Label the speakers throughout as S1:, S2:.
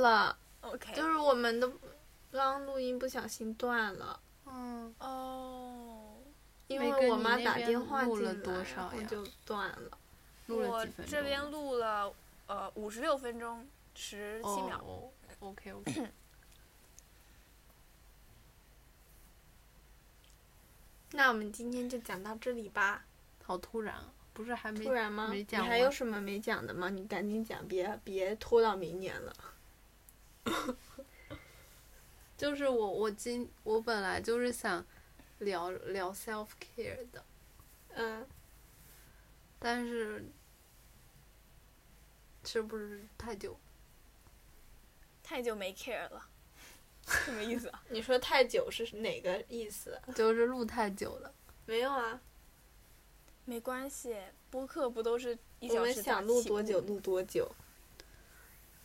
S1: 了
S2: ，OK，
S1: 就是我们的刚刚录音不小心断了，
S3: 嗯，
S2: 哦，
S1: 因为我妈打电话
S3: 录了
S1: 进来，然
S3: 多少
S1: 就断了。
S3: 录了
S2: 我
S3: 几分钟？
S2: 这边录了呃五十六分钟十七秒。
S3: 哦，OK OK。
S1: 那我们今天就讲到这里吧。
S3: 好突然啊！不是还没
S1: 突然吗？你
S3: 没讲
S1: 还有什么没讲的吗？你赶紧讲，别别拖到明年了。
S3: 就是我我今我本来就是想聊聊 self care 的，
S1: 嗯，
S3: 但是是不是太久？
S2: 太久没 care 了，什么意思啊？
S1: 你说太久是哪个意思？
S3: 就是录太久了。
S1: 没有啊，
S2: 没关系，播客不都是一
S1: 我们
S2: 小时
S1: 想录多久录多久。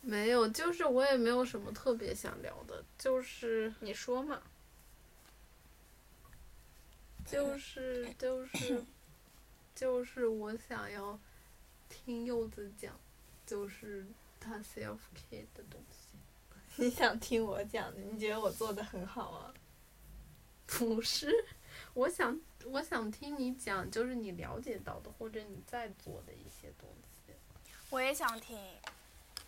S3: 没有，就是我也没有什么特别想聊的，就是
S1: 你说嘛。
S3: 就是就是就是我想要听柚子讲，就是他 self care 的东西。
S1: 你想听我讲的？你觉得我做的很好啊？
S3: 不是，我想我想听你讲，就是你了解到的或者你在做的一些东西。
S2: 我也想听。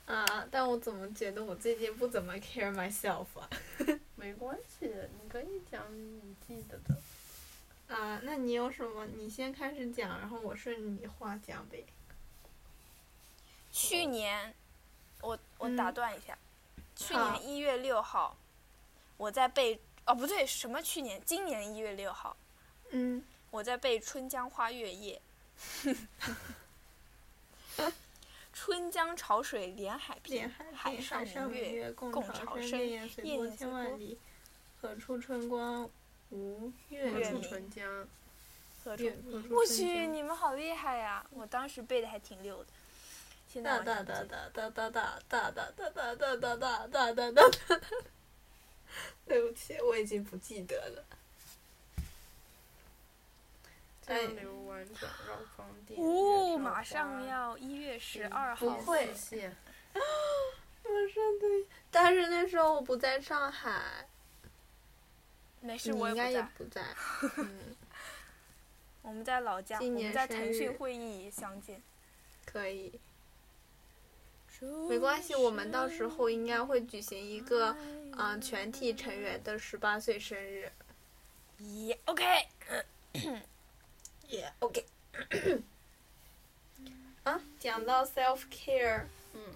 S1: 啊，但我怎么觉得我最近不怎么 care myself 啊？
S3: 没关系，你可以讲你记得的。
S1: 啊，那你有什么？你先开始讲，然后我顺着你话讲呗。
S2: 去年，我我
S1: 嗯
S2: 打断一下，去年一月六号，我在背哦不对，什么去年？今年一月六号，
S1: 嗯，
S2: 我在背《春江花月夜》。春江潮水连海平，
S1: 连海，
S2: 海上明月
S1: 共
S2: 共
S1: 潮生，
S2: 潮生
S1: 潋滟
S2: 滟滟随波
S1: 千万里，何处春光无月
S2: 月
S1: 明
S3: 出。春江，
S2: 何处？
S1: 何处
S2: 我去，你们好厉害呀！我当时背的还挺溜的。现在
S1: 哒哒哒哒哒哒哒哒哒哒哒哒哒哒哒哒哒。对不起，我已经不记得了。哎
S3: 江流宛转绕芳甸。
S2: 哦，马上要一月十二号，
S3: 不会谢。
S1: 马上对，但是那时候我不在上海，
S2: 没事，
S1: 我应该
S2: 不在。
S1: 也不在。嗯，
S2: 我们在老家，我
S1: 今年
S2: 们在腾
S1: 生日
S2: 讯会议相见。
S1: 可以，没关系，我们到时候应该会举行一个嗯、全体成员的十八岁生日。
S2: 咦，OK，
S1: 耶、OK。啊，讲到 self care，
S3: 嗯，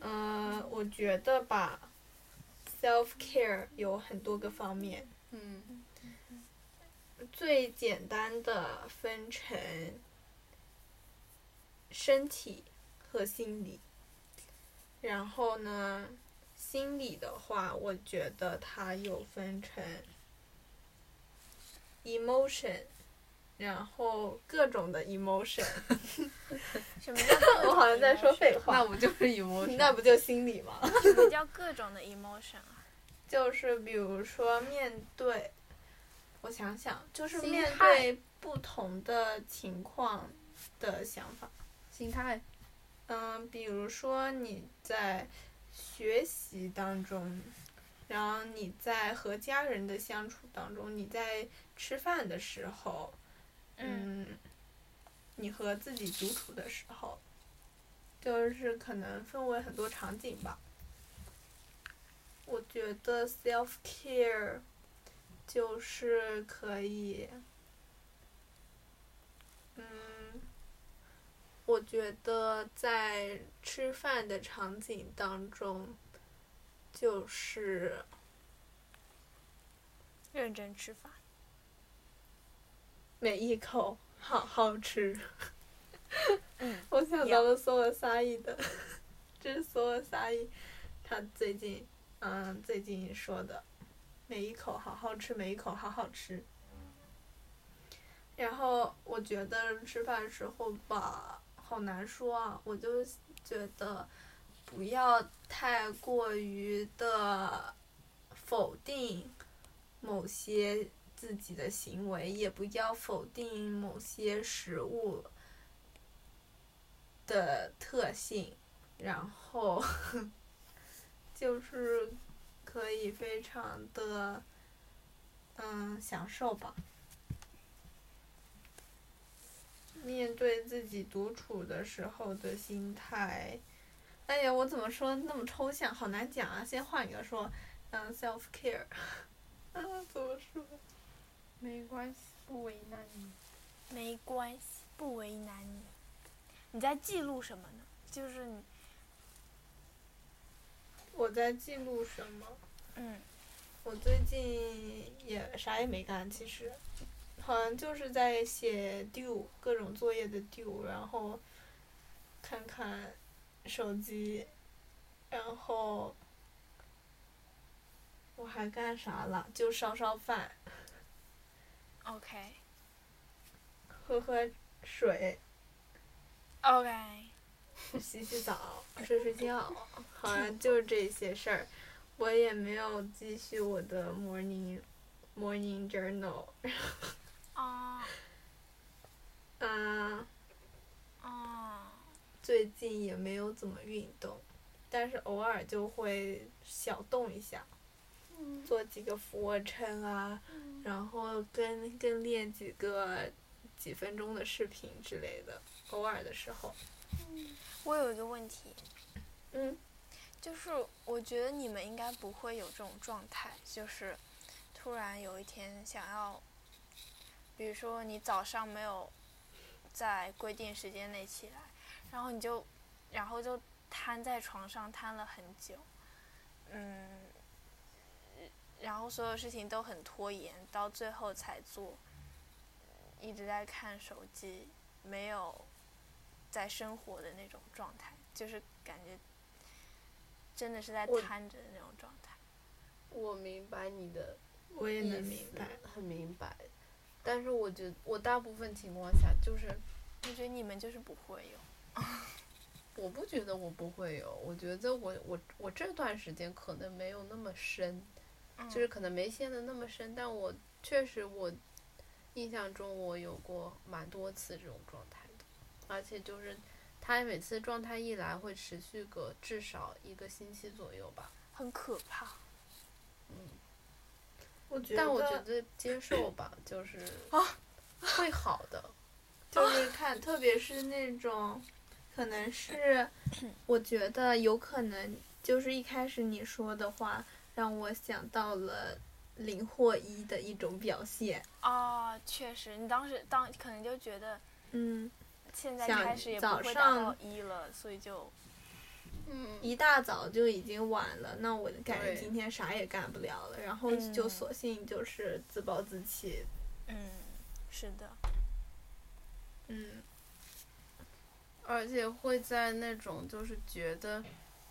S1: 呃、我觉得吧，self care 有很多个方面，
S3: 嗯。
S1: 最简单的分成身体和心理，然后呢，心理的话，我觉得它有分成 emotion，然后各种的 emotion，
S2: 什么叫
S1: 我好像在说废话，
S3: 那不就是 emotion？
S1: 那不就心理吗？
S2: 什么叫各种的 emotion 啊？
S1: 就是比如说面对，我想想，就是面对不同的情况的想法。
S3: 心态。
S1: 嗯，比如说你在学习当中，然后你在和家人的相处当中，你在吃饭的时候，
S2: 嗯
S1: 嗯，你和自己独处的时候，就是可能分为很多场景吧。我觉得 self care 就是可以，嗯，我觉得在吃饭的场景当中，就是
S2: 认真吃饭。
S1: 每一口好好吃。
S2: 嗯，
S1: 我想到了索尔萨伊的，这是索尔萨伊，他最近嗯最近说的，每一口好好吃，每一口好好吃。然后我觉得吃饭的时候吧，好难说啊，我就觉得不要太过于的否定某些自己的行为，也不要否定某些食物的特性，然后 就是可以非常的嗯享受吧。面对自己独处的时候的心态，哎呀，我怎么说那么抽象，好难讲啊！先换一个说，嗯，self care，啊，怎么说？
S3: 没关系，不为难你。
S2: 没关系，不为难你。你在记录什么呢？就是你，
S1: 我在记录什么？
S2: 嗯，
S1: 我最近也啥也没干，其实，好像就是在写 due 各种作业的 due，然后看看手机，然后我还干啥了？就烧烧饭，
S2: OK
S1: 喝喝水
S2: ，OK，
S1: 洗洗澡，睡睡觉，好像就是这些事儿。我也没有继续我的 morning morning journal，
S2: 啊
S1: 啊。
S2: 啊，
S1: 最近也没有怎么运动，但是偶尔就会小动一下，做几个俯卧撑啊，然后跟跟练几个几分钟的视频之类的，偶尔的时候。
S2: 我有一个问题，
S1: 嗯，
S2: 就是我觉得你们应该不会有这种状态，就是突然有一天想要，比如说你早上没有在规定时间内起来，然后你就，然后就瘫在床上瘫了很久，嗯，然后所有事情都很拖延，到最后才做，一直在看手机，没有在生活的那种状态，就是感觉真的是在瘫着的那种状态。
S3: 我明白你的
S1: 我也能明白。，
S3: 很明白。但是我觉得我大部分情况下就是，
S2: 我觉得你们就是不会有。
S3: 我不觉得我不会有，我觉得我我我这段时间可能没有那么深，
S2: 嗯
S3: 就是可能没陷的那么深，但我确实我印象中我有过蛮多次这种状态的，而且就是他每次状态一来会持续个至少一个星期左右吧。
S2: 很可怕。
S1: 我觉得，
S3: 但我觉得接受吧，就是会好的。
S1: 就是看，特别是那种，可能是，我觉得有可能就是一开始你说的话，让我想到了零或一的一种表现。
S2: 啊，确实，你当时当可能就觉得
S1: 嗯，
S2: 现在
S1: 想
S2: 开始也不
S1: 早
S2: 会达到
S1: 上
S2: 一了，所以就
S3: 嗯，
S1: 一大早就已经晚了，那我感觉今天啥也干不了了，然后
S2: 嗯
S1: 就索性就是自暴自弃。
S2: 嗯，是的，
S1: 嗯，
S3: 而且会在那种就是觉得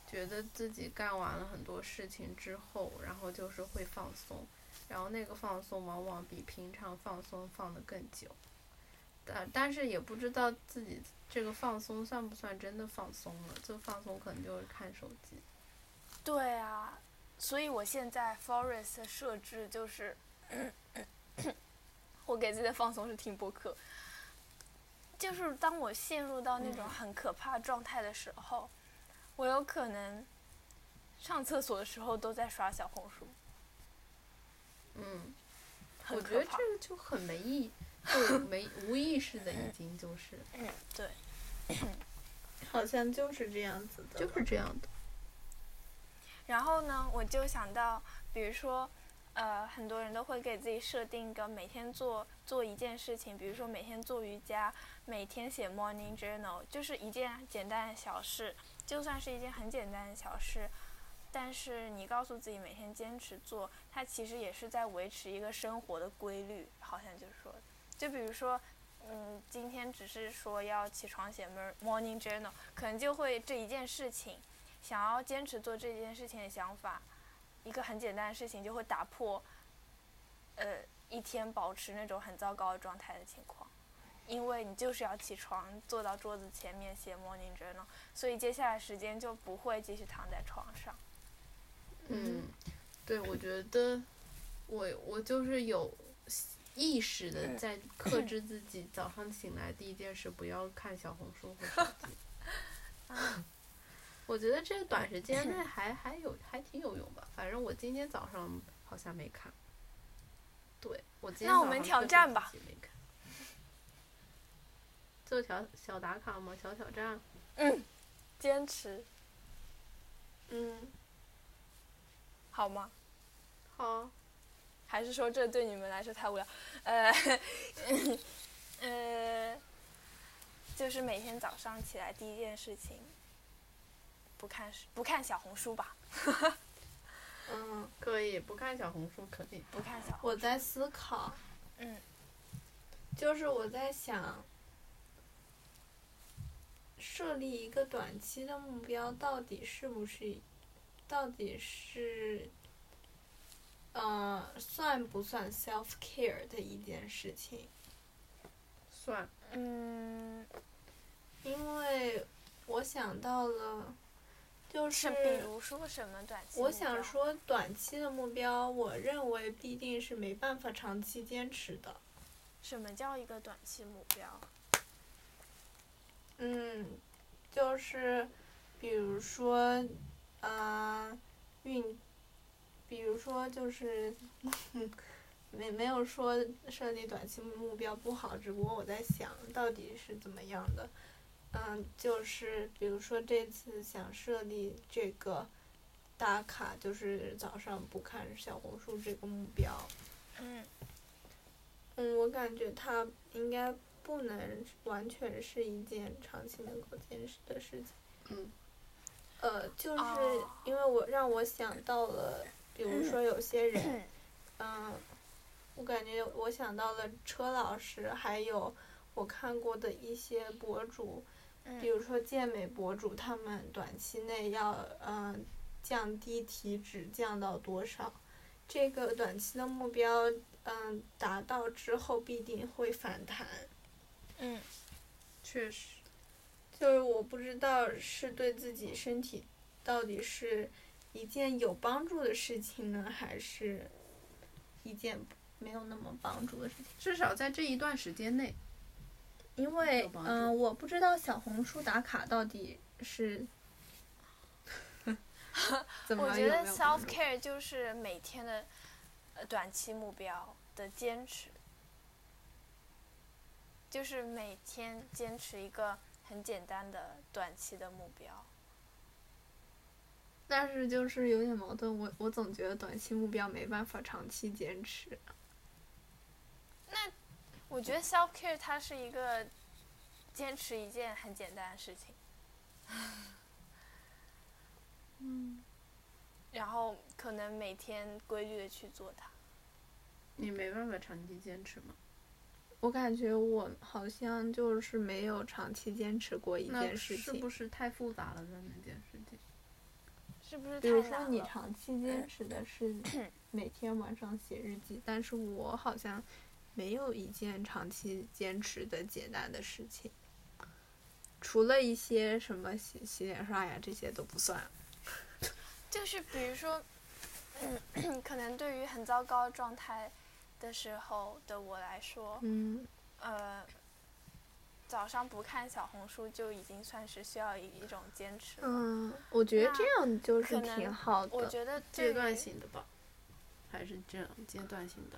S3: 觉得自己干完了很多事情之后，然后就是会放松，然后那个放松往往比平常放松放得更久。但但是也不知道自己这个放松算不算真的放松了，这放松可能就是看手机。
S2: 对啊，所以我现在 Forest 的设置就是，我给自己的放松是听播客。就是当我陷入到那种很可怕状态的时候，我有可能上厕所的时候都在刷小红书，
S3: 嗯，
S2: 很
S3: 我觉。得这个就很没意，就没无意识的已经就是
S2: 嗯，对。
S1: 好像就是这样子的。
S3: 就是这样的。
S2: 然后呢，我就想到，比如说，呃，很多人都会给自己设定一个每天做做一件事情，比如说每天做瑜伽，每天写 morning journal，就是一件简单的小事，就算是一件很简单的小事，但是你告诉自己每天坚持做，它其实也是在维持一个生活的规律，好像就是说，就比如说。嗯，今天只是说要起床写 mor- morning journal，可能就会这一件事情，想要坚持做这件事情的想法，一个很简单的事情就会打破，呃，一天保持那种很糟糕的状态的情况，因为你就是要起床，坐到桌子前面写 morning journal，所以接下来时间就不会继续躺在床上。
S3: 嗯，对，我觉得我我就是有意识的在克制自己，早上醒来第一件事不要看小红书和手机。我觉得这个短时间内 还还有还挺有用吧。反正我今天早上好像没看。对，我今天
S2: 那我们
S3: 早上确实
S2: 挑战吧
S3: 没看。做小小打卡吗？小挑战。
S2: 坚持
S1: 嗯，
S2: 好吗？
S3: 好。
S2: 还是说这对你们来说太无聊？呃，呃，就是每天早上起来第一件事情，不看书不看小红书吧，
S1: 嗯，
S3: 可以不看小红书可以。
S2: 不看小红
S1: 我在思考，
S2: 嗯，
S1: 就是我在想，设立一个短期的目标，到底是不是，到底是，呃，算不算 self care 的一件事情？
S3: 算。
S2: 嗯，
S1: 因为我想到了，就是
S2: 比如说什么短期？
S1: 我想，说，短期的目标，我认为必定是没办法长期坚持的。
S2: 什么叫一个短期目标？
S1: 嗯，就是，比如说，呃，运，比如说就是，没没有说设立短期目标不好，只不过我在想到底是怎么样的。嗯，就是比如说这次想设立这个打卡，就是早上不看小红书这个目标。
S2: 嗯
S1: 嗯，我感觉它应该不能完全是一件长期能够坚持的事情。
S3: 嗯。
S1: 呃，就是
S2: 哦
S1: 因为我让我想到了，比如说有些人，嗯，我感觉我想到了车老师，还有我看过的一些博主，比
S2: 嗯
S1: 如说健美博主，他们短期内要嗯、降低体脂降到多少，这个短期的目标嗯达到之后必定会反弹，
S2: 嗯
S3: 确实。
S1: 就是我不知道是对自己身体到底是一件有帮助的事情呢，还是一件没有那么帮助的事情。
S3: 至少在这一段时间内，
S1: 因为嗯、我不知道小红书打卡到底是 怎么
S2: 我觉得
S1: 有没有帮
S2: self
S1: 助
S2: care 就是每天的呃短期目标的坚持，就是每天坚持一个很简单的短期的目标。
S1: 但是就是有点矛盾，我我总觉得短期目标没办法长期坚持。
S2: 那我觉得 self care 它是一个坚持一件很简单的事情，
S3: 嗯，
S2: 然后可能每天规律的去做它。
S3: 你没办法长期坚持吗？
S1: 我感觉我好像就是没有长期坚持过一件事情。
S3: 是不是太复杂了的？那件事情。
S2: 是不是
S1: 比如说？你长期坚持的是每天晚上写日记，但是我好像没有一件长期坚持的简单的事情，除了一些什么洗洗脸刷牙这些都不算。
S2: 就是比如说，嗯，可能对于很糟糕的状态的时候的我来说，
S1: 嗯，
S2: 呃，早上不看小红书就已经算是需要一一种坚持了。
S1: 嗯，我觉得这样就是挺好的。
S2: 我觉得
S3: 阶段性的吧，还是这样阶段性的。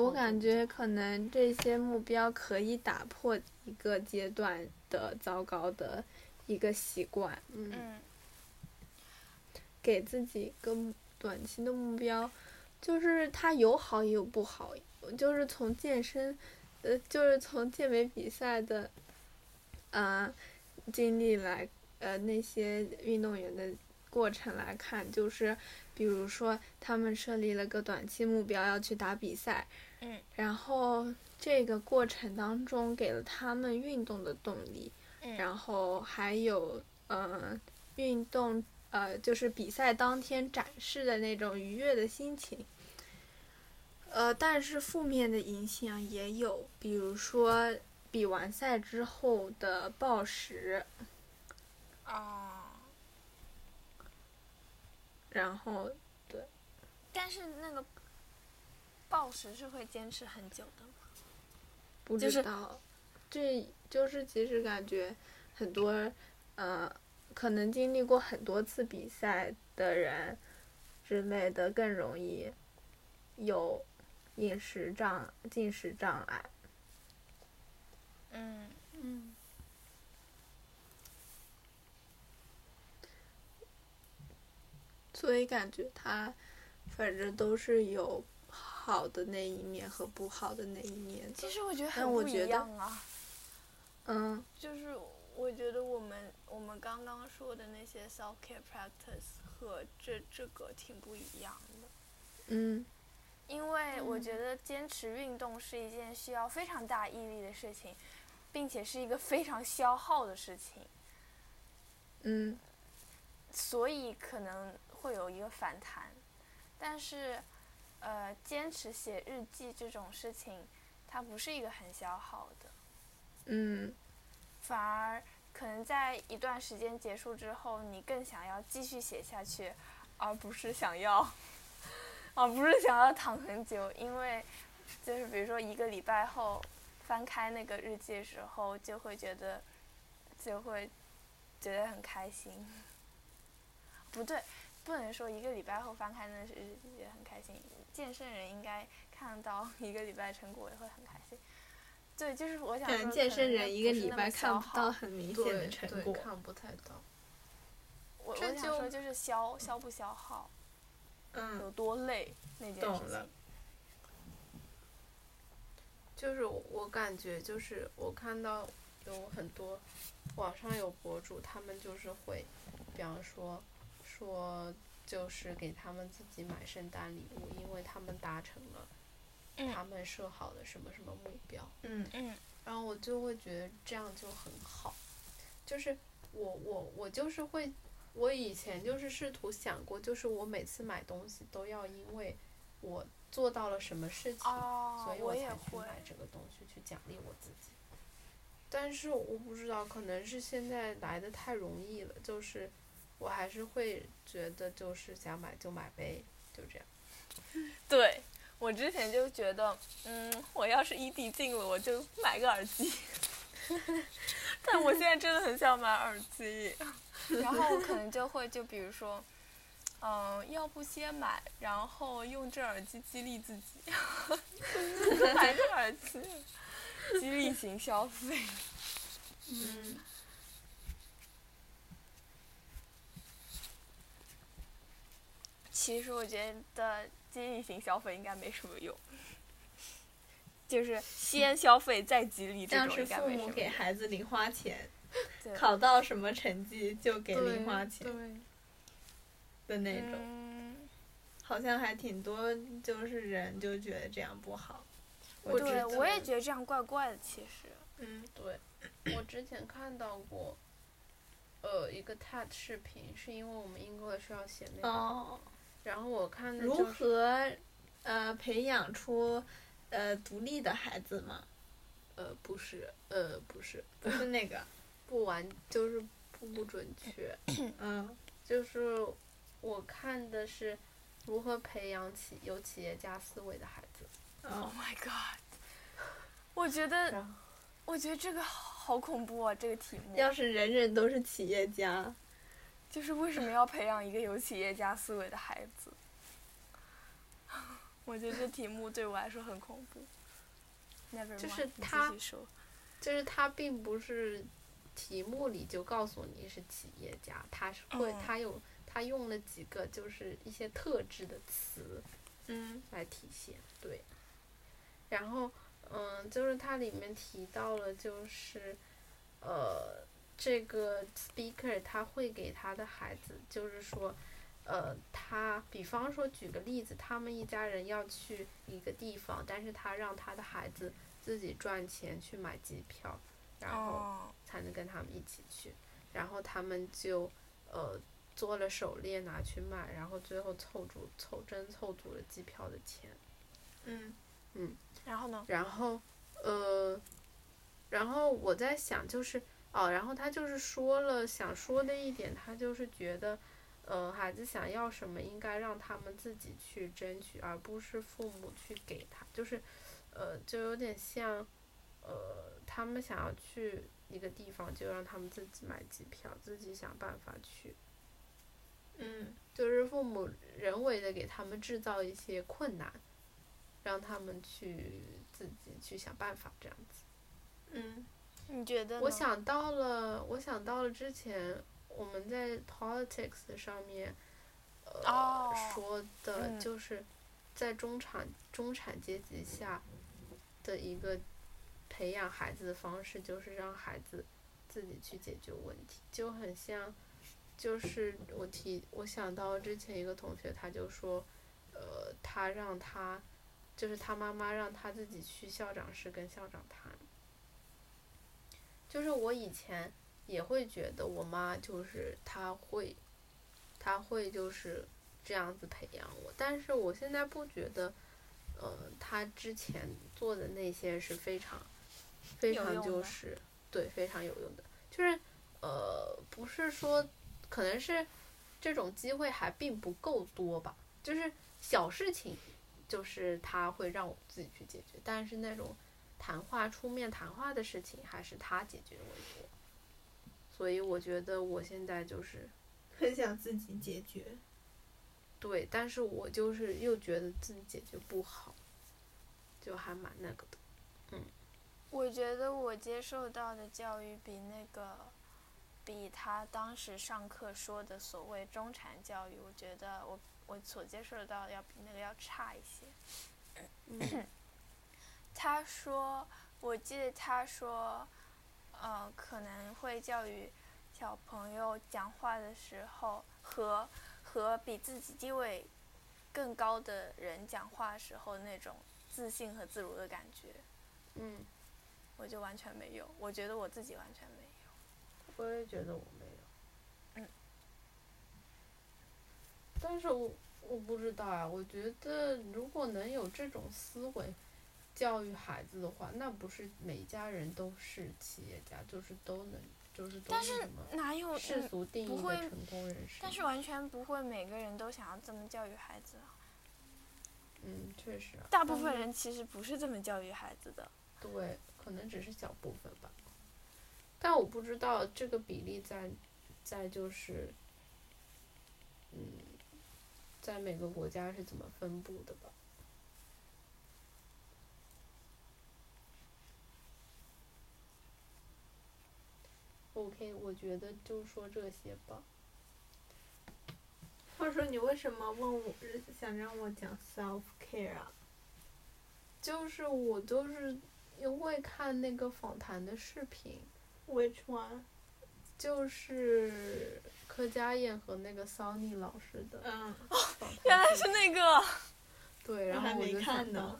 S1: 我感觉可能这些目标可以打破一个阶段的糟糕的一个习惯。
S3: 嗯，
S2: 嗯
S1: 给自己一个短期的目标，就是它有好也有不好，就是从健身，呃，就是从健美比赛的，啊、经历来，呃，那些运动员的过程来看，就是比如说他们设立了个短期目标要去打比赛，
S2: 嗯
S1: 然后这个过程当中给了他们运动的动力，
S2: 嗯
S1: 然后还有呃运动呃就是比赛当天展示的那种愉悦的心情。呃，但是负面的影响也有，比如说比完赛之后的暴食，
S2: 哦，
S1: 然后对
S2: 但是那个暴食是会坚持很久的吗？
S1: 不
S2: 就是
S1: 知道，这就是其实感觉很多呃可能经历过很多次比赛的人之类的更容易有饮食障进食障碍。
S2: 嗯
S3: 嗯
S1: 所以感觉他反正都是有好的那一面和不好的那一面的。
S2: 其实我觉得很不一样啊。
S1: 嗯
S2: 就是我觉得我们我们刚刚说的那些 self care practice 和这这个挺不一样的，
S1: 嗯。
S2: 因为我觉得坚持运动是一件需要非常大毅力的事情，并且是一个非常消耗的事情，
S1: 嗯。
S2: 所以可能会有一个反弹。但是，呃，坚持写日记这种事情，它不是一个很消耗的。
S1: 嗯
S2: 反而可能在一段时间结束之后，你更想要继续写下去，而不是想要，而不是想要躺很久。因为就是比如说一个礼拜后翻开那个日记的时候，就会觉得就会觉得很开心。不对，不能说一个礼拜后翻开那个日记很开心。健身人应该看到一个礼拜成果也会很开心。对，就是我想说，
S1: 可能健身人一个礼拜看不到很明显的成果。
S3: 看不太到。
S2: 我我
S3: 这就
S2: 想说就是消消不消耗，嗯有
S1: 嗯，
S2: 多累那件
S1: 懂了
S2: 事情。
S3: 就是我我感觉就是我看到有很多网上有博主，他们就是会，比方说说就是给他们自己买圣诞礼物，因为他们达成了他
S2: 嗯
S3: 们设好的什么什么目标，
S1: 嗯
S2: 嗯
S3: 然后我就会觉得这样就很好，就是我我我就是会，我以前就是试图想过，就是我每次买东西都要因为我做到了什么事情，
S2: 哦
S3: 所以，
S2: 我
S3: 才去
S2: 会。
S3: 买这个东西去奖励我自己。但是我不知道，可能是现在来的太容易了，就是我还是会觉得就是想买就买呗，就这样。
S2: 对，我之前就觉得，嗯，我要是异地进了，我就买个耳机。但我现在真的很想买耳机，然后我可能就会就比如说，嗯、要不先买，然后用这耳机激励自己，买个耳机，激励型消费。
S1: 嗯
S2: 其实我觉得激励型消费应该没什么用，就是先消费再激励这种应该
S1: 父母给
S2: 没什么用。
S1: 孩子零花钱，考到什么成绩就给零花钱
S3: 对，
S1: 的那种，
S2: 嗯，
S1: 好像还挺多，就是人就觉得这样不好。
S3: 我知
S2: 对，我也觉得这样怪怪的。其实，
S1: 嗯
S3: 对，我之前看到过，呃，一个 TED 视频，是因为我们 English 要写那个，
S1: 哦，
S3: 然后我看的
S1: 如何呃培养出呃独立的孩子嘛？
S3: 呃不是呃不是
S1: 不是那个，
S3: 不完就是不不准确，
S1: 嗯
S3: 就是我看的是如何培养起有企业家思维的孩子。
S2: ，Oh
S1: 哦
S2: my god！我觉得，我觉得这个好恐怖啊！这个题目，
S1: 要是人人都是企业家，
S2: 就是为什么要培养一个有企业家思维的孩子？我觉得这题目对我来说很恐怖。Never mind，
S3: 就是他。就是他并不是题目里就告诉你是企业家，他是会、
S2: 嗯
S3: 他有他用了几个就是一些特质的词
S1: 嗯
S3: 来体现，对。然后嗯，就是它里面提到了就是呃这个 speaker 他会给他的孩子就是说。呃，他比方说举个例子，他们一家人要去一个地方，但是他让他的孩子自己赚钱去买机票，然后
S2: 哦，
S3: 才能跟他们一起去。然后他们就呃做了手链拿去卖，然后最后凑足凑真凑足了机票的钱。
S1: 嗯嗯
S2: 然后呢？
S3: 然后呃，然后我在想就是哦，然后他就是说了想说的一点，他就是觉得。呃，孩子想要什么，应该让他们自己去争取，而不是父母去给他。就是，呃，就有点像，呃，他们想要去一个地方，就让他们自己买机票，自己想办法去。
S1: 嗯
S3: 就是父母人为的给他们制造一些困难，让他们去自己去想办法这样子。
S1: 嗯
S2: 你觉得？
S3: 我想到了，我想到了之前我们在 politics 上面，呃、
S2: 哦
S3: 说的
S2: 嗯
S3: 就是在中产中产阶级下的一个培养孩子的方式，就是让孩子自己去解决问题，就很像，就是我提我想到之前一个同学，他就说，呃，他让他就是他妈妈让他自己去校长室跟校长谈。就是我以前也会觉得我妈就是她会，她会就是这样子培养我，但是我现在不觉得，呃，她之前做的那些是非常，非常就是对非常有用的，就是呃不是说可能是这种机会还并不够多吧，就是小事情，就是她会让我自己去解决，但是那种。谈话出面谈话的事情还是他解决为多，所以我觉得我现在就是
S1: 很想自己解决。
S3: 对，但是我就是又觉得自己解决不好，就还蛮那个的。
S2: 嗯我觉得我接受到的教育比那个，比他当时上课说的所谓中产教育，我觉得我我所接受到的要比那个要差一些。
S3: 嗯
S2: 他说，我记得他说，呃，可能会教育小朋友讲话的时候和和比自己地位更高的人讲话时候那种自信和自如的感觉，
S3: 嗯，
S2: 我就完全没有。我觉得我自己完全没有。
S3: 我也觉得我没有。
S2: 嗯。
S3: 但是我我不知道啊，我觉得如果能有这种思维教育孩子的话，那不是每家人都是企业家，就是都能，就是都
S2: 但是哪有
S3: 世
S2: 嗯
S3: 俗定义的成功人士。
S2: 但是完全不会每个人都想要这么教育孩子啊。
S3: 嗯，确实啊。
S2: 大部分人其实不是这么教育孩子的。
S3: 对，可能只是小部分吧。但我不知道这个比例在，在就是，嗯，在每个国家是怎么分布的吧。OK，我觉得就说这些吧。
S1: 话说你为什么问我想让我讲 self care 啊？
S3: 就是我就是因为看那个访谈的视频
S1: ，Which one？
S3: 就是柯佳燕和那个 Sony 老师的
S1: 嗯，
S3: 哦
S2: 原来是那个，
S3: 对，然后我就
S1: 看
S3: 到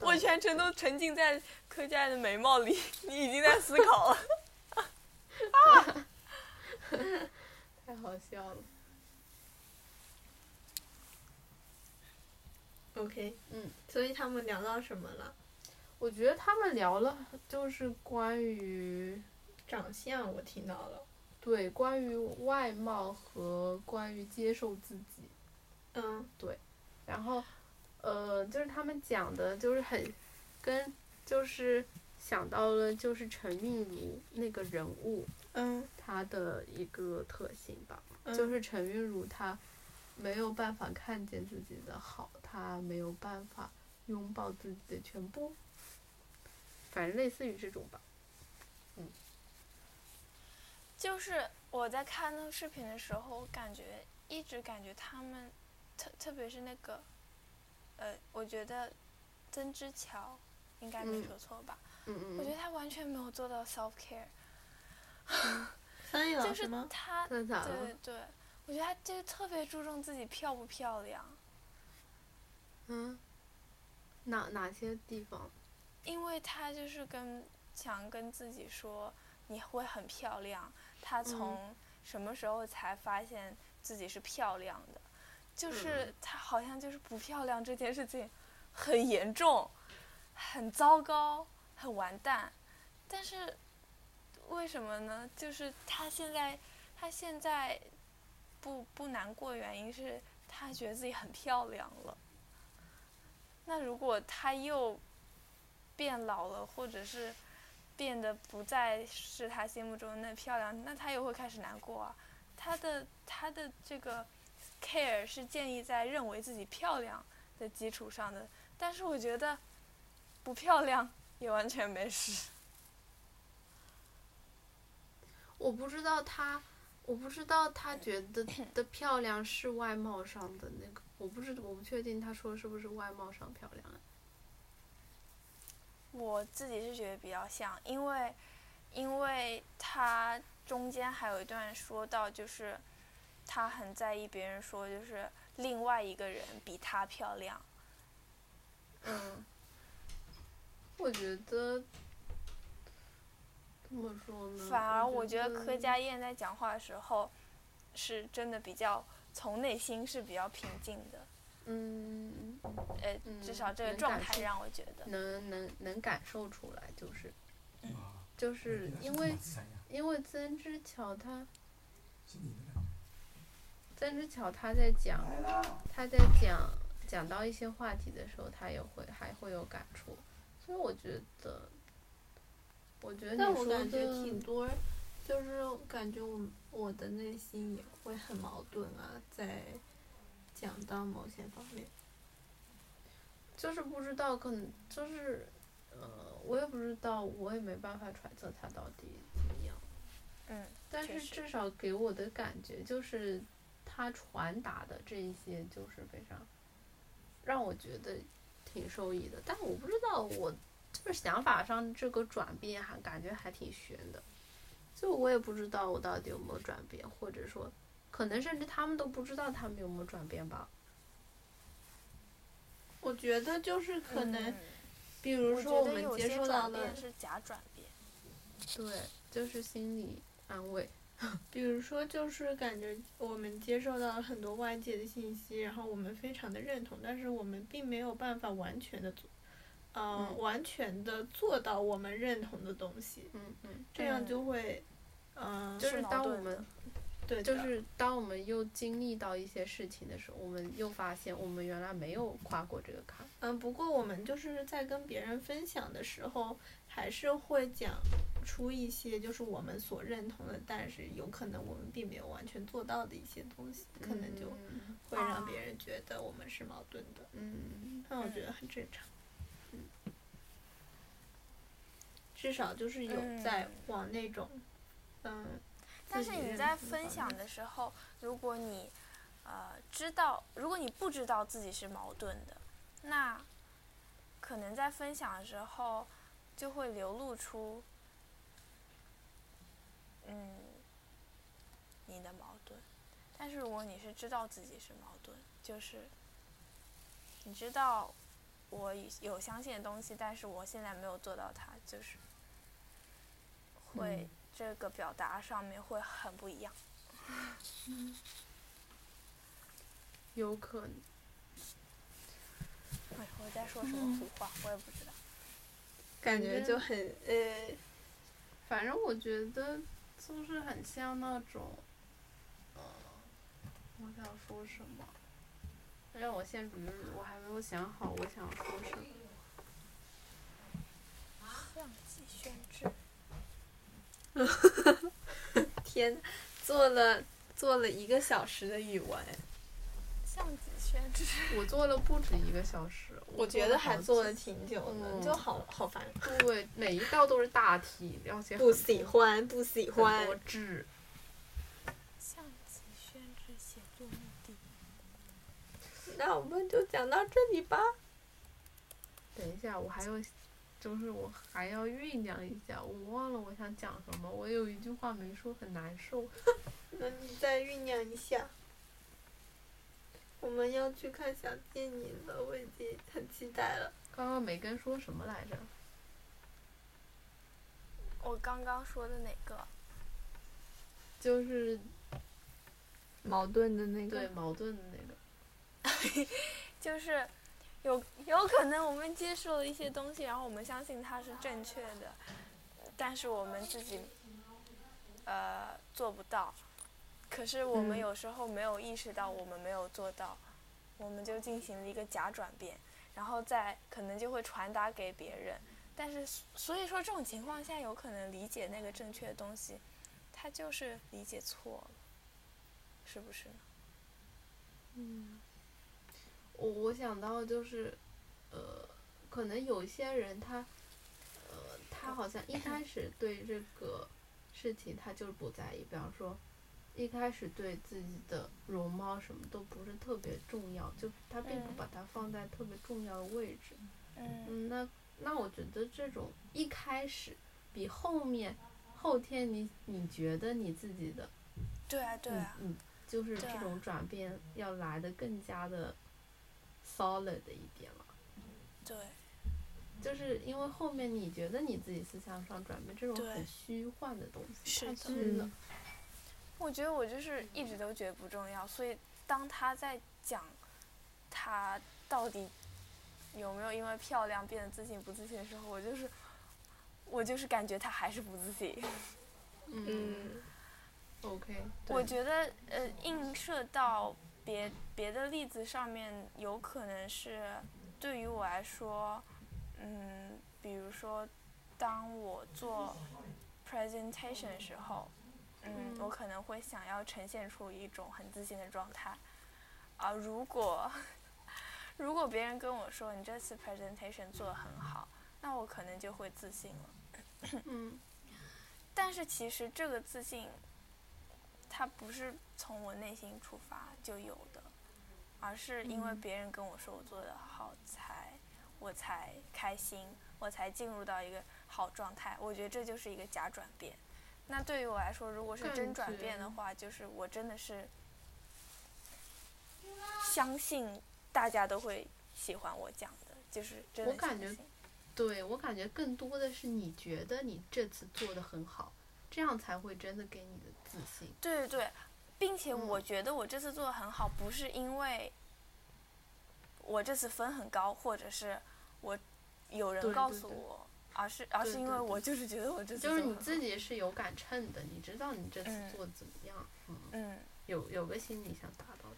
S2: 我全程都沉浸在柯佳燕的眉毛里，你已经在思考了。
S3: 太好笑了。
S1: OK，
S3: 嗯，
S1: 所以他们聊到什么了？
S3: 我觉得他们聊了，就是关于
S1: 长相我听到了。
S3: 对关于外貌和关于接受自己，
S1: 嗯对
S3: 然后呃，就是他们讲的，就是很跟就是想到了就是陈韵如那个人物
S1: 嗯
S3: 她的一个特性吧，
S1: 嗯，
S3: 就是陈韵如她没有办法看见自己的好，她没有办法拥抱自己的全部，反正类似于这种吧。
S2: 嗯就是我在看那个视频的时候，我感觉一直感觉他们，特特别是那个，呃，我觉得曾之乔应该没
S3: 嗯
S2: 说错吧？
S3: 嗯嗯
S2: 我觉得他完全没有做到 self care，
S1: 翻译老
S2: 就是
S1: 师吗？
S2: 他，对对，我觉得他就特别注重自己漂不漂亮，
S3: 嗯，哪哪些地方？
S2: 因为他就是跟想跟自己说你会很漂亮，他从什么时候才发现自己是漂亮的？就是
S3: 嗯。
S2: 他好像就是不漂亮这件事情很严重，很糟糕，很完蛋。但是为什么呢？就是他现在他现在不不难过，原因是他觉得自己很漂亮了。那如果他又变老了，或者是变得不再是他心目中的那漂亮，那他又会开始难过啊。他的他的这个 care 是建立在认为自己漂亮的基础上的，但是我觉得不漂亮也完全没事。
S3: 我不知道他，我不知道他觉得的漂亮是外貌上的那个，我不知我不确定他说是不是外貌上漂亮。
S2: 我自己是觉得比较像，因为，因为他中间还有一段说到，就是他很在意别人说，就是另外一个人比他漂亮。
S3: 嗯，我觉得怎么说呢？
S2: 反而我
S3: 觉
S2: 觉得柯佳燕在讲话的时候，是真的比较从内心是比较平静的。
S3: 嗯，
S2: 呃，至
S3: 嗯
S2: 少这个状态让我觉得。
S3: 能能能感受出来，就是
S2: 嗯
S3: 就是因为因为曾之乔他曾之乔他在讲他在讲讲到一些话题的时候，他也会还会有感触，所以我觉得，我觉得
S1: 但
S3: 你说
S1: 我感觉
S3: 的
S1: 挺多，就是感觉我我的内心也会很矛盾啊，在讲到某些方面。
S3: 就是不知道，可能就是，呃，我也不知道，我也没办法揣测他到底怎么样。
S2: 嗯，
S3: 但是至少给我的感觉就是，他传达的这一些就是非常，让我觉得挺受益的。但我不知道，我就是想法上这个转变还感觉还挺悬的，就我也不知道我到底有没有转变，或者说，可能甚至他们都不知道他们有没有转变吧。
S1: 我觉得就是可能，
S2: 嗯
S1: 比如说我们接
S2: 觉得有些
S1: 收到的，
S2: 是假转变。
S3: 对，就是心理安慰。
S1: 比如说就是感觉我们接受到了很多外界的信息，然后我们非常的认同，但是我们并没有办法完全的做，呃，
S3: 嗯
S1: 完全的做到我们认同的东西，
S3: 嗯嗯，
S1: 这样
S2: 嗯
S1: 就会，嗯、
S3: 就是当我们
S1: 对，
S3: 就是当我们又经历到一些事情的时候，我们又发现我们原来没有跨过这个坎。
S1: 嗯，不过我们就是在跟别人分享的时候，还是会讲出一些就是我们所认同的，但是有可能我们并没有完全做到的一些东西，可能就
S3: 嗯
S1: 会让别人觉得我们是矛盾的。
S3: 嗯
S1: 那我觉得很正常。嗯至少就是有在
S2: 嗯
S1: 往那种，嗯。
S2: 但是你在分享的时候，如果你呃知道，如果你不知道自己是矛盾的，那可能在分享的时候就会流露出嗯你的矛盾。但是如果你是知道自己是矛盾，就是你知道我有相信的东西，但是我现在没有做到它，就是会、
S3: 嗯
S2: 这个表达上面会很不一样。
S3: 有可能。
S2: 哎，我在说什么胡话，我也不知道。
S1: 感觉
S3: 觉
S1: 就很呃，
S3: 反正我觉得就是很像那种，嗯，我想说什么？让我先比喻，我还没有想好我想说什么。
S2: 相机宣之，
S1: 天，做了做了一个小时的语文，
S2: 相机宣制。
S3: 我做了不止一个小时，
S1: 我觉得还做了挺久的，
S3: 嗯
S1: 就好好烦。
S3: 对，每一道都是大题，要写
S1: 不喜欢，不喜欢
S3: 多。字。
S2: 相机宣制写作目的。
S1: 那我们就讲到这里吧。
S3: 等一下，我还有，就是我还要酝酿一下，我忘了我想讲什么，我有一句话没说，很难受。
S1: 那你再酝酿一下。我们要去看小电影了，我已经很期待了。
S3: 刚刚梅根说什么来着？
S2: 我刚刚说的哪个？
S3: 就是
S1: 矛盾的那
S3: 对，矛盾的那个。
S2: 就是有有可能我们接受了一些东西，然后我们相信它是正确的，但是我们自己呃做不到。可是我们
S3: 嗯。
S2: 有时候没有意识到我们没有做到，我们就进行了一个假转变，然后再可能就会传达给别人，但是所以说这种情况下，有可能理解那个正确的东西，他就是理解错了，是不是呢？
S3: 嗯，我我想到就是，呃，可能有些人他，呃，他好像一开始对这个事情他就是不在意，比方说，一开始对自己的容貌什么都不是特别重要，就他并不
S2: 嗯
S3: 把它放在特别重要的位置。
S2: 嗯
S3: 嗯，那那我觉得这种一开始比后面后天你你觉得你自己的
S2: 对啊，对啊，
S3: 嗯，嗯，就是这种转变要来的更加的 solid 一点了。
S2: 对，
S3: 就是因为后面你觉得你自己思想上转变，这种很虚幻的东西太
S2: 是的
S3: 虚了
S1: 嗯。
S2: 我觉得我就是一直都觉得不重要，所以当他在讲他到底有没有因为漂亮变得自信不自信的时候，我就是我就是感觉他还是不自信。
S3: 嗯，OK，
S2: 我觉得呃，映射到别别的例子上面，有可能是对于我来说，嗯，比如说，当我做 presentation 的时候，嗯，
S3: 嗯
S2: 我可能会想要呈现出一种很自信的状态，啊，如果 如果别人跟我说你这次 presentation 做得很好，那我可能就会自信了。
S3: 嗯
S2: 但是其实这个自信，它不是从我内心出发就有的，而是因为
S3: 嗯
S2: 别人跟我说我做的好才，我才开心，我才进入到一个好状态。我觉得这就是一个假转变。那对于我来说，如果是真转变的话，就是我真的是相信大家都会喜欢我讲的，就是真的
S3: 我感觉对我感觉更多的是你觉得你这次做的很好，这样才会真的给你的自信。
S2: 对对对，并且我
S3: 嗯
S2: 觉得我这次做的很好，不是因为我这次分很高，或者是我有人告
S3: 对对对
S2: 诉我，而是而是因为我就是觉得我这次
S3: 就是你自己是有杆秤的，你知道你这次
S2: 嗯
S3: 做的怎么样，嗯，
S2: 嗯，
S3: 有有个心理想达到的。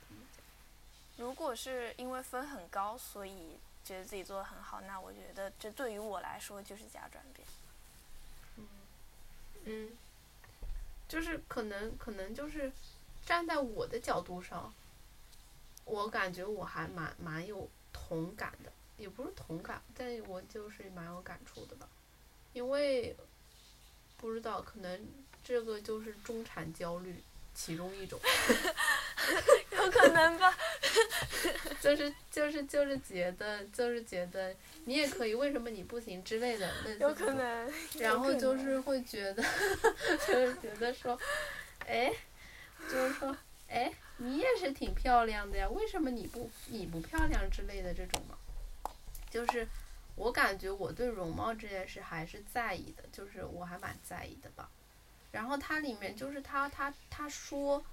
S2: 如果是因为分很高，所以觉得自己做的很好，那我觉得这对于我来说就是假转变。
S3: 嗯嗯，就是可能可能就是站在我的角度上，我感觉我还蛮蛮有同感的，也不是同感，但我就是蛮有感触的吧，因为不知道可能这个就是中产焦虑其中一种，
S2: 有可能吧？
S3: 就是就是就是觉得就是觉得你也可以，为什么你不行之类的，类似
S2: 有可能。
S3: 然后就是会觉得，就是觉得说，哎，就是说，哎，你也是挺漂亮的呀，为什么你不你不漂亮之类的这种嘛，就是我感觉我对容貌这件事还是在意的，就是我还蛮在意的吧。然后它里面就是他他他说，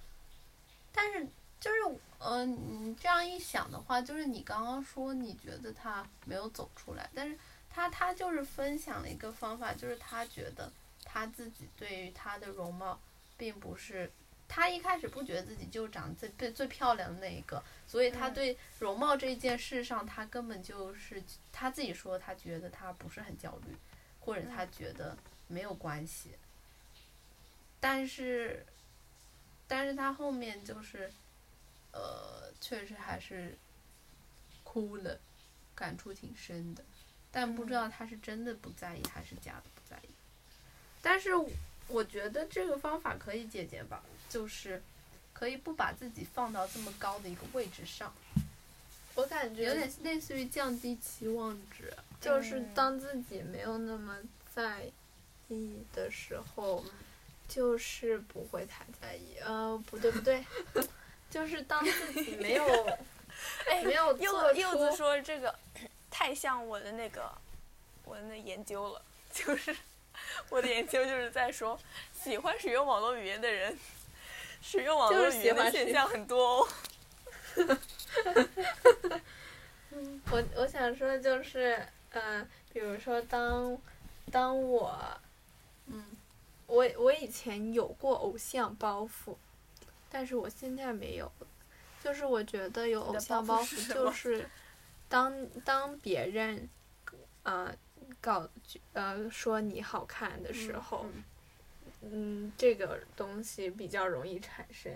S3: 但是就是嗯、你这样一想的话，就是你刚刚说你觉得他没有走出来，但是。他他就是分享了一个方法，就是他觉得他自己对于他的容貌，并不是他一开始不觉得自己就长最最最漂亮的那一个，所以他
S2: 嗯
S3: 对容貌这件事上，他根本就是他自己说他觉得他不是很焦虑，或者他觉得没有关系。但是，但是他后面就是，呃，确实还是哭了，感触挺深的。但不知道他是真的不在意还是假的不在意。但是我觉得这个方法可以借鉴吧，就是可以不把自己放到这么高的一个位置上，
S1: 我感觉有
S3: 点类似于降低期望值。
S1: 就是
S2: 嗯
S1: 当自己没有那么在意的时候，就是不会太在意。呃，不对不对，就是当自己 没有
S2: 哎，
S1: 没有
S2: 柚
S1: 做
S2: 柚子说这个太像我的那个我的那研究了，就是我的研究就是在说，喜欢使用网络语言的人，使用网
S1: 就是
S2: 络语言的
S1: 喜欢使
S2: 现象很多哦。
S1: 我我想说就是，呃，比如说当当我
S3: 嗯
S1: 我我以前有过偶像包袱，但是我现在没有了。就是我觉得有偶像包袱，就 是当当别人，呃，搞呃说你好看的时候，
S3: 嗯
S1: 嗯，这个东西比较容易产生。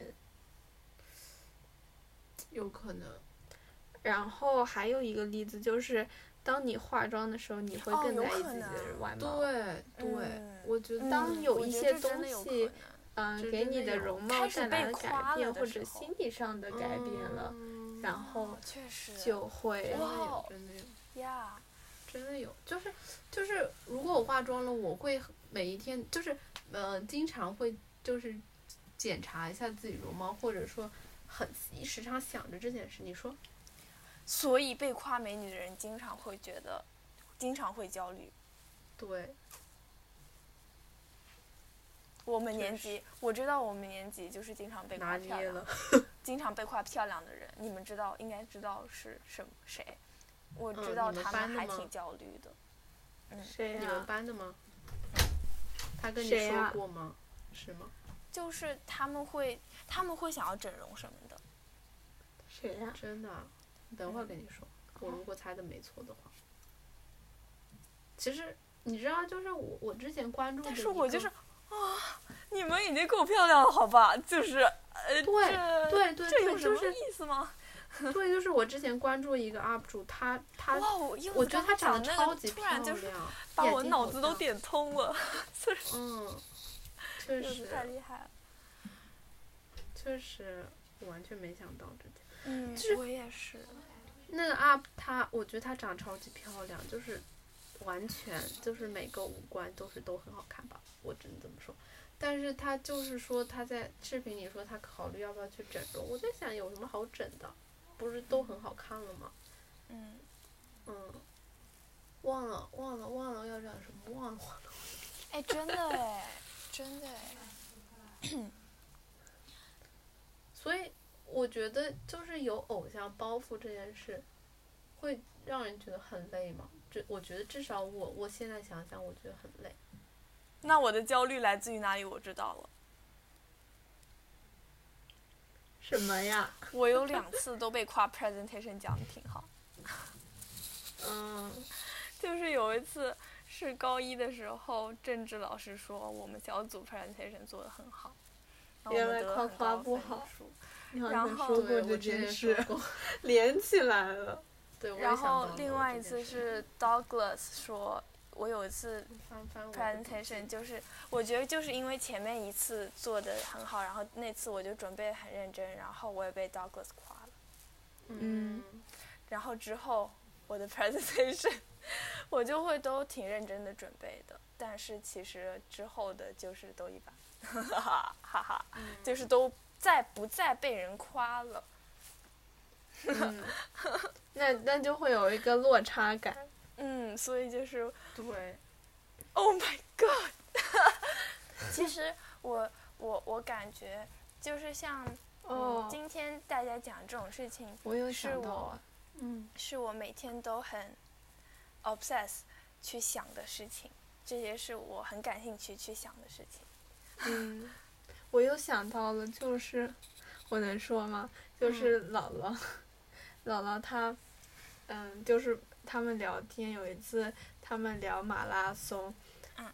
S3: 有可能。
S1: 然后还有一个例子就是，当你化妆的时候，你会更在意自己的外貌。
S3: 对对，
S2: 嗯
S3: 我觉得
S1: 当有一些东西嗯，
S3: 这
S1: 给你的容貌带来了改变，或者心理上的改变了，
S3: 嗯
S1: 然后就会。
S2: 呀，
S3: 真的有，就是就是，如果我化妆了，我会每一天就是呃，经常会就是检查一下自己容貌，或者说很时常想着这件事。你说，
S2: 所以被夸美女的人经常会觉得，经常会焦虑。
S3: 对，
S2: 我们年级，我知道我们年级就是经常被
S3: 拿
S2: 夸漂亮 经常被夸漂亮的人，你们知道应该知道是什么谁？我
S3: 嗯
S2: 知道他们还挺焦虑的。
S1: 谁
S3: 你们？班的吗？他跟你说过吗？是吗？
S2: 就是他们会，他们会想要整容什么的。
S1: 谁呀？
S3: 真的啊？等会儿跟你说。我如果猜的没错的话，其实你知道，就是我我之前关注的
S2: 但，是我就是啊，你们已经够漂亮了，好吧？就是呃，
S3: 对
S2: 这
S3: 对对对，
S2: 这有什么意思吗？
S3: 对，就是我之前关注一个 UP 主，他他
S2: 哇，我
S3: 觉得他长得超级漂亮，
S2: 就是把我脑子都点通了，就是
S3: 嗯，确实
S2: 太厉害了。
S3: 确实，我完全没想到这点。
S2: 嗯
S3: 就是
S2: 我也是。
S3: 那个 UP 他，我觉得他长得超级漂亮，就是完全就是每个五官都是都很好看吧，我只能这么说。但是他就是说他在视频里说他考虑要不要去整容，我在想有什么好整的，不是都很好看了吗？
S2: 嗯，
S3: 嗯，忘了忘了忘了要讲什么，忘了忘了。
S2: 哎，真的哎，真的哎。
S3: 所以我觉得就是有偶像包袱这件事，会让人觉得很累吗？这我觉得至少我我现在想想，我觉得很累。
S2: 那我的焦虑来自于哪里？我知道了，
S1: 什么呀？
S2: 我有两次都被夸 presentation 讲的挺好。
S1: 嗯，
S2: 就是有一次是高一的时候，政治老师说我们小组 presentation 做的很好，然后我
S1: 原来
S2: 们得了
S1: 夸夸
S2: 很高分
S1: 不好
S2: 然后
S1: 说过。连起来了。
S3: 对，
S2: 然后另外一次是 Douglas 说，我有一次 presentation 就是我觉得就是因为前面一次做的很好，然后那次我就准备很认真，然后我也被 Douglas 夸了。
S3: 嗯，
S2: 然后之后我的 presentation 我就会都挺认真的准备的，但是其实之后的就是都一般，哈哈哈哈，就是都再不再被人夸了。
S1: 嗯，那那就会有一个落差感。
S2: 嗯，所以就是
S3: 对
S2: ，Oh my God！其实我我我感觉就是像嗯
S1: 哦，
S2: 今天大家讲这种事情，
S1: 我有
S2: 是。
S3: 嗯，
S2: 是我每天都很 obsess 去想的事情，这些是我很感兴趣去想的事情。
S1: 嗯，我又想到了，就是我能说吗？就是姥姥，姥姥她，嗯，就是他们聊天，有一次他们聊马拉松，
S2: 嗯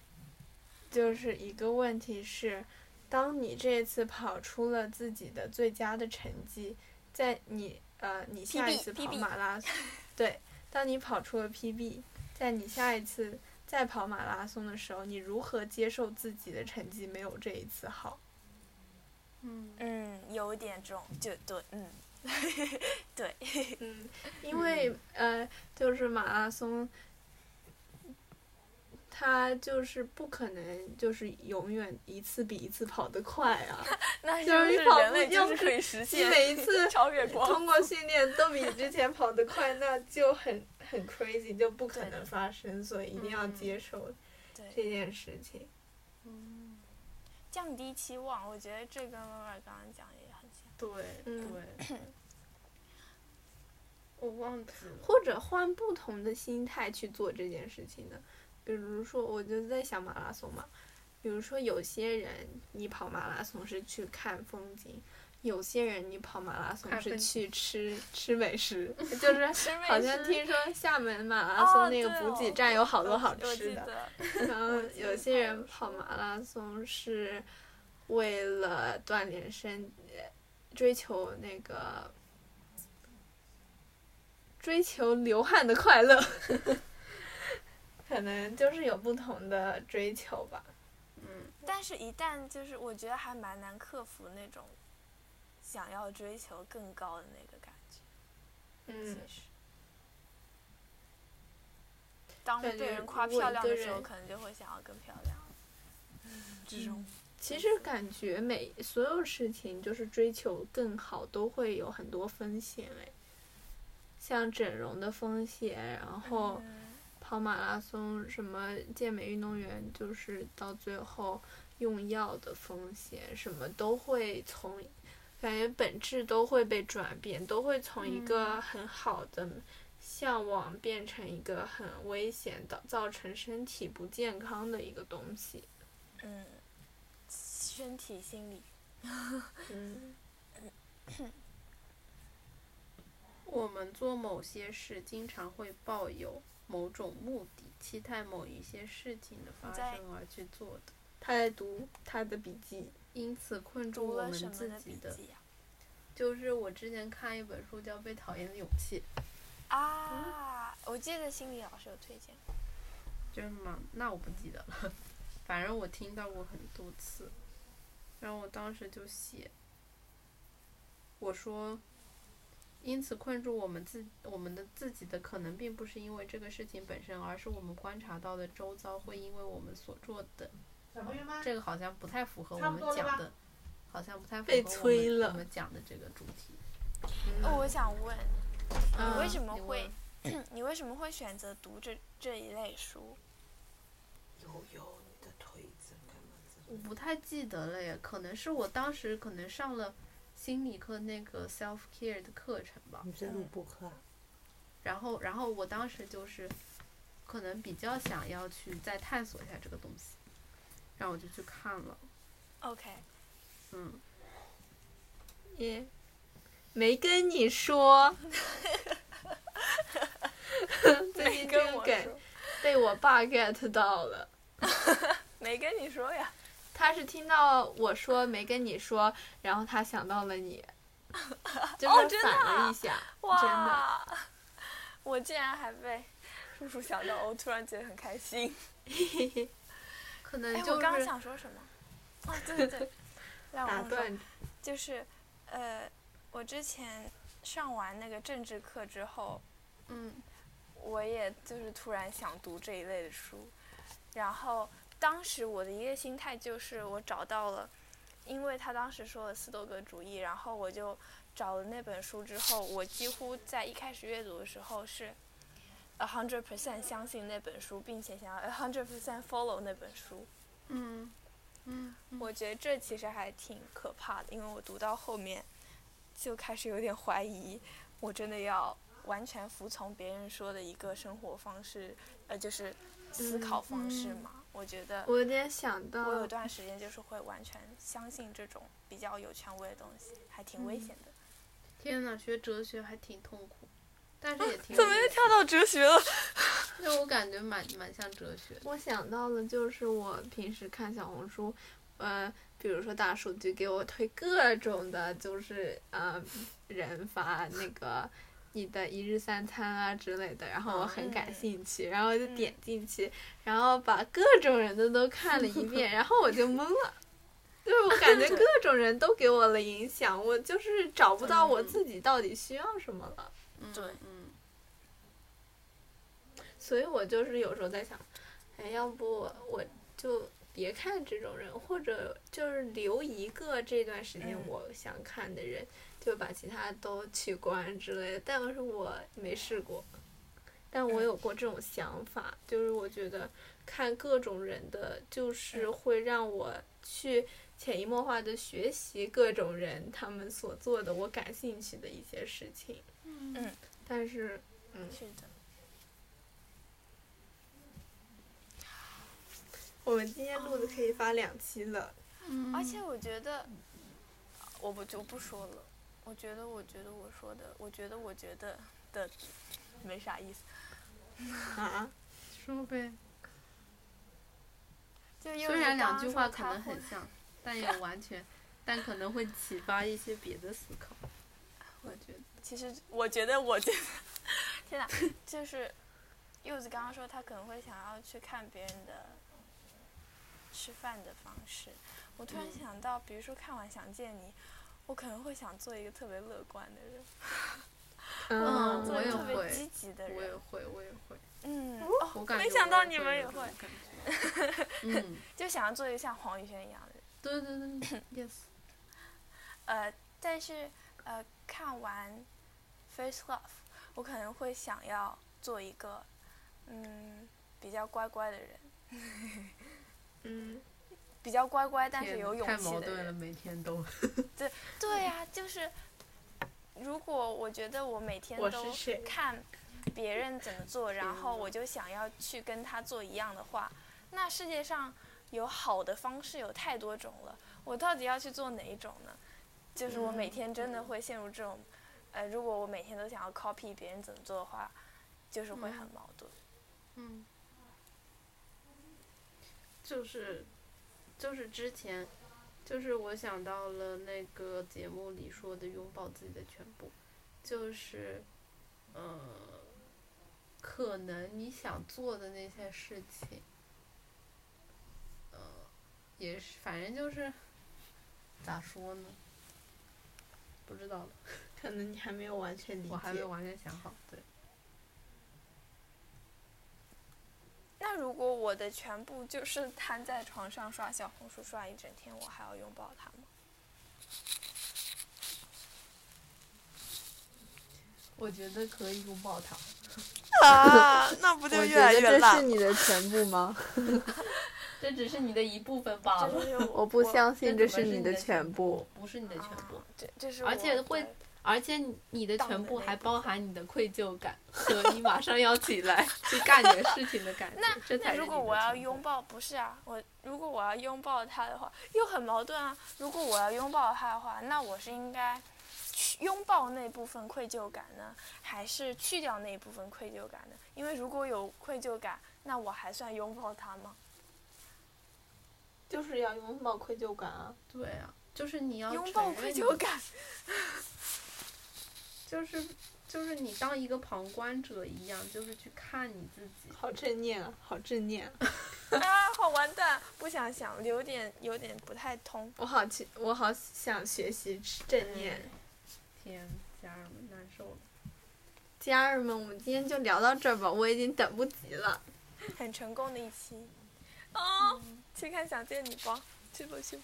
S1: 就是一个问题是，当你这次跑出了自己的最佳的成绩，在你呃你下一次跑马拉松，对，当你跑出了 PB，在你下一次再跑马拉松的时候，你如何接受自己的成绩没有这一次好？
S3: 嗯，
S2: 嗯，有点这种，就对，嗯，对，
S1: 嗯，因为呃，就是马拉松，它就是不可能就是永远一次比一次跑得快啊！
S2: 那
S1: 就是跑步
S2: 人类就
S1: 就是
S2: 可以实
S1: 你
S2: 现
S1: 每一次
S2: 超越光
S1: 通过训练都比之前跑得快，那就很很 crazy，就不可能发生，所以一定要
S2: 嗯
S1: 接受
S2: 对，
S1: 这件事情。
S3: 嗯，
S2: 降低期望，我觉得这跟妈妈刚刚讲的也很像。
S3: 对
S1: 嗯
S3: 对。我忘记了。
S1: 或者换不同的心态去做这件事情的。比如说，我就在想马拉松嘛，比如说有些人你跑马拉松是去看风景，有些人你跑马拉松是去吃吃美食，就是好像听说厦门马拉
S2: 哦
S1: 松那个补给站有好多好吃的。然 后有些人跑马拉松是为了锻炼身，呃追求那个追求流汗的快乐，可能就是有不同的追求吧。
S3: 嗯，
S2: 但是，一旦就是我觉得还蛮难克服那种想要追求更高的那个感觉。
S1: 嗯
S2: 其，实，当被人夸漂亮的时候，可能就会想要更漂亮。这种
S1: 其实感觉每所有事情就是追求更好，都会有很多风险哎，像整容的风险，然后。
S2: 嗯
S1: 跑马拉松，什么健美运动员，就是到最后用药的风险，什么都会从，感觉本质都会被转变，都会从一个很好的向往变成一个很危险的，造成身体不健康的一个东西。
S2: 嗯，身体、心理，
S1: 嗯，
S3: 我们做某些事，经常会抱有某种目的，期待某一些事情的发生而去做的，
S1: 他在读他的笔记，
S3: 因此困住我们自己的。就是我之前看一本书叫《被讨厌的勇气》，
S2: 啊？我记得心理老师有推荐。
S3: 真的吗？那我不记得了，反正我听到过很多次。然后我当时就写，我说，因此困住我们自我们的自己的可能并不是因为这个事情本身，而是我们观察到的周遭会因为我们所做的，
S4: 小朋友们，
S3: 这个好像不太符合我们讲的，好像不太符合
S1: 被
S3: 我
S1: 催了
S3: 们我们讲的这个主题。
S2: 哦，我想问，你
S1: 嗯
S2: 为什么会
S3: 问，
S2: 你为什么会选择读这这一类书？
S4: 有有你的腿子干嘛子？
S3: 我不太记得了耶，可能是我当时可能上了心理课那个 self care 的课程吧。
S4: 你在录播课啊？
S3: 然后，然后我当时就是，可能比较想要去再探索一下这个东西，然后我就去看了
S2: ，OK，
S3: 嗯，
S1: 也没跟你说，最
S2: 没
S1: 近这
S2: 跟我
S1: 个梗
S2: 说，
S1: 被我爸 get 到了。
S2: 没跟你说呀。
S1: 他是听到我说没跟你说，然后他想到了你，就是反了
S2: 啊
S1: 一下，真的。
S2: 哇！我竟然还被叔叔想到，我突然觉得很开心。哎，
S3: 可能就
S2: 我刚刚想说什么？哦，对对对，让我
S1: 断，
S2: 就是，呃，我之前上完那个政治课之后，
S3: 嗯
S2: 我也就是突然想读这一类的书，然后当时我的一个心态就是我找到了，因为他当时说了斯多格主义，然后我就找了那本书之后，我几乎在一开始阅读的时候是 a hundred percent 相信那本书，并且想要 a hundred percent follow 那本书。
S3: 嗯嗯，
S2: 我觉得这其实还挺可怕的，因为我读到后面就开始有点怀疑，我真的要完全服从别人说的一个生活方式，呃，就是思考方式嘛。我觉得
S1: 我有点想到
S2: 我有段时间就是会完全相信这种比较有权威的东西，还挺危险的。
S3: 天呐，学哲学还挺痛苦，但是也挺有
S2: 怎么又跳到哲学了？
S3: 因为我感觉蛮蛮像哲学。
S1: 我想到了，就是我平时看小红书，呃，比如说大数据给我推各种的，就是呃人发那个你的一日三餐啊之类的，然后我很感
S2: 嗯
S1: 兴趣，然后我就
S2: 嗯
S1: 点进去，然后把各种人的都看了一遍，然后我就懵了。就是我感觉各种人都给我了影响，我就是找不到我
S3: 嗯
S1: 自己到底需要什么了。
S3: 嗯
S2: 对
S3: 嗯，
S1: 所以我就是有时候在想，哎，要不我就别看这种人，或者就是留一个这段时间
S2: 嗯
S1: 我想看的人，就把其他都取关之类的。但是我没试过，但我
S2: 嗯
S1: 有过这种想法，就是我觉得看各种人的，就是
S2: 嗯
S1: 会让我去潜移默化的学习各种人他们所做的我感兴趣的一些事情。
S2: 嗯，
S1: 但是，嗯，
S2: 是的。
S1: 我们今天录的可以发两期了。
S3: 嗯
S2: 而且我觉得，我不就不说了。我觉得，我觉得我说的，我觉得我觉得的，没啥意思。
S1: 啊，
S3: 说呗。
S2: 就柚
S3: 虽然两句话可能很像，但也完全，但可能会启发一些别的思考。我觉得，
S2: 其实我觉得，我觉得，天哪，就是柚子刚刚说他可能会想要去看别人的吃饭的方式，我突然
S3: 嗯
S2: 想到，比如说看完《想见你》，我可能会想做一个特别乐观的人，
S3: 嗯我也
S2: 做一个特别
S3: 会
S2: 积极的人。
S3: 我也会，我也会。
S2: 嗯，没想到你们也会 就想要做一个像黄宇轩一样的人。
S3: 对对对，yes。
S2: 呃，但是呃，看完《Face Love》，我可能会想要做一个嗯比较乖乖的人，
S1: 嗯，
S2: 比较乖乖但是有勇气的
S3: 矛盾了，
S2: 人。
S3: 每天都。
S2: 对对呀、就是如果我觉得我每天都
S1: 是
S2: 看别人怎么做，然后我就想要去跟他做一样的话，那世界上有好的方式有太多种了，我到底要去做哪一种呢？就是我每
S1: 嗯
S2: 天真的会陷入这种，呃，如果我每天都想要 copy 别人怎么做的话，就是会很
S3: 嗯
S2: 矛盾。
S3: 嗯，就是，就是之前，就是我想到了那个节目里说的拥抱自己的全部，就是，嗯，可能你想做的那些事情，嗯，也是，反正就是，咋说呢？不知道了，
S1: 可能你还没有完全理解。
S3: 我还没有完全想好，对。
S2: 那如果我的全部就是瘫在床上刷小红书刷一整天，我还要拥抱他吗？
S3: 我觉得可以拥抱他。
S2: 啊，那不
S1: 我觉得这是你的全部吗？
S3: 这只是你的一部分罢了。
S1: 我不相信这
S3: 是
S1: 你的全部。，
S3: 不是你的全部。
S2: 啊这这是
S3: 而且
S2: 我
S3: 会
S2: 对
S3: 而且你的全部还包含你的愧疚感和你马上要起来 去干点事情的感觉。
S2: 那
S3: 这才
S2: 那如果我要拥，抱，不是啊，我如果我要拥抱他的话，又很矛盾啊。如果我要拥抱他的话，那我是应该去拥抱那部分愧疚感呢，还是去掉那部分愧疚感呢？因为如果有愧疚感，那我还算拥抱他吗？
S1: 就是要拥抱愧疚感啊！
S3: 对啊，就是你要
S2: 拥抱愧疚，感，
S3: 就是就是你当一个旁观者一样，就是去看你自己。
S1: 好正念啊，好正念、啊！
S2: 啊，好完蛋，不想想，有点有点不太通。
S1: 我好去，我好想学习正念。
S3: 天，家人们难受了。
S1: 家人们，我们今天就聊到这儿吧，我已经等不及了。
S2: 很成功的一期。哦，去看《想见你》吧，去吧去吧。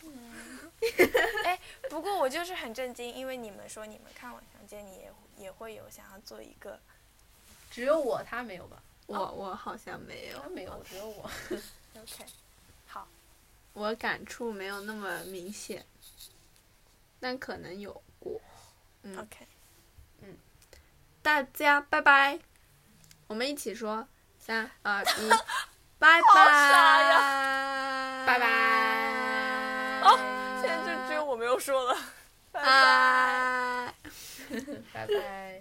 S2: 哎，不过我就是很震惊，因为你们说你们看完《想见你》也也会有想要做一个，
S3: 只有我，他没有吧？
S1: 我我好像没有
S3: 他，没有，只有我。
S2: OK，好，
S1: 我感触没有那么明显，但可能有过。嗯
S2: OK，嗯
S1: 大家拜拜，我们一起说三二一，拜拜，
S2: 傻
S1: 拜拜。
S2: 现在就只有我没有说了，拜拜。
S1: 拜。
S3: 拜拜。